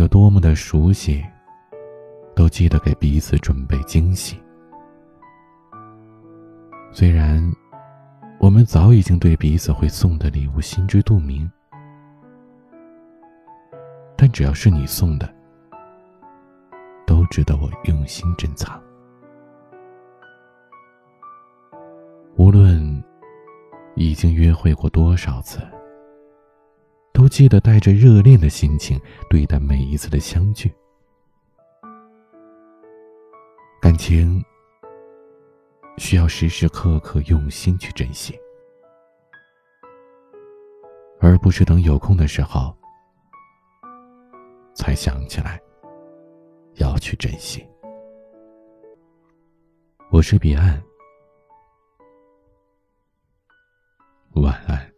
有多么的熟悉，都记得给彼此准备惊喜。虽然我们早已经对彼此会送的礼物心知肚明，但只要是你送的，都值得我用心珍藏。无论已经约会过多少次。记得带着热恋的心情对待每一次的相聚。感情需要时时刻刻用心去珍惜，而不是等有空的时候才想起来要去珍惜。我是彼岸，晚安。